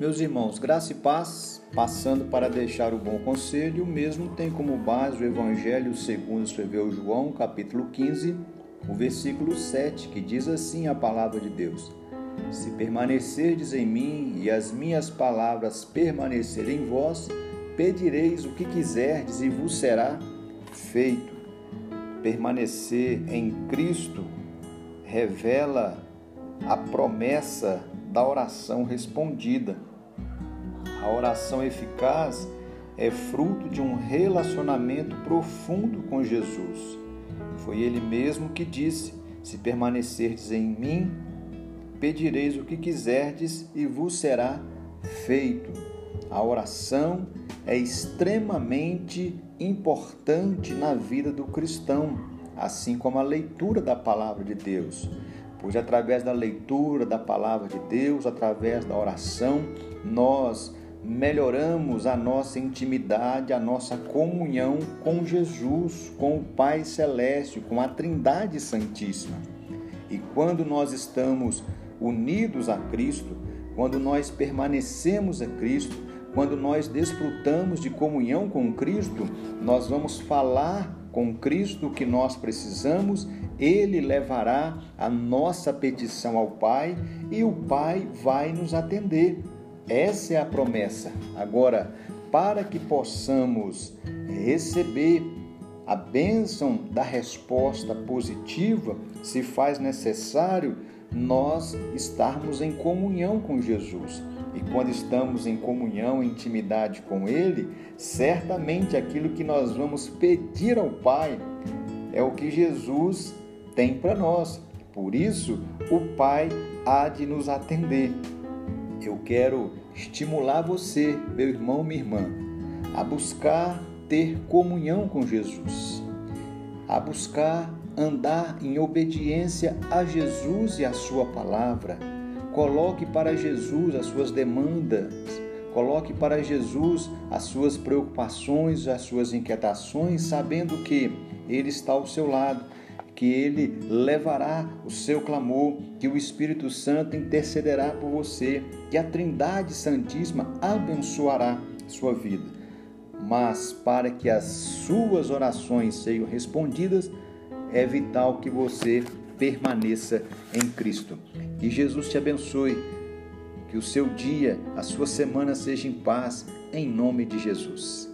Meus irmãos, graça e paz, passando para deixar o bom conselho, mesmo tem como base o Evangelho segundo escreveu João, capítulo 15, o versículo 7, que diz assim a palavra de Deus: Se permanecerdes em mim e as minhas palavras permanecerem em vós, pedireis o que quiserdes e vos será feito. Permanecer em Cristo revela a promessa da oração respondida a oração eficaz é fruto de um relacionamento profundo com Jesus. Foi ele mesmo que disse: Se permanecerdes em mim, pedireis o que quiserdes e vos será feito. A oração é extremamente importante na vida do cristão, assim como a leitura da palavra de Deus. Pois através da leitura da palavra de Deus, através da oração, nós melhoramos a nossa intimidade, a nossa comunhão com Jesus, com o Pai Celeste, com a Trindade Santíssima. E quando nós estamos unidos a Cristo, quando nós permanecemos a Cristo, quando nós desfrutamos de comunhão com Cristo, nós vamos falar com Cristo o que nós precisamos, ele levará a nossa petição ao Pai e o Pai vai nos atender. Essa é a promessa. Agora, para que possamos receber a bênção da resposta positiva, se faz necessário nós estarmos em comunhão com Jesus. E quando estamos em comunhão, intimidade com Ele, certamente aquilo que nós vamos pedir ao Pai é o que Jesus tem para nós. Por isso, o Pai há de nos atender eu quero estimular você, meu irmão, minha irmã, a buscar ter comunhão com Jesus, a buscar andar em obediência a Jesus e a Sua palavra. Coloque para Jesus as suas demandas, coloque para Jesus as suas preocupações, as suas inquietações, sabendo que Ele está ao seu lado que ele levará o seu clamor, que o Espírito Santo intercederá por você, que a Trindade Santíssima abençoará sua vida. Mas para que as suas orações sejam respondidas, é vital que você permaneça em Cristo. Que Jesus te abençoe, que o seu dia, a sua semana seja em paz, em nome de Jesus.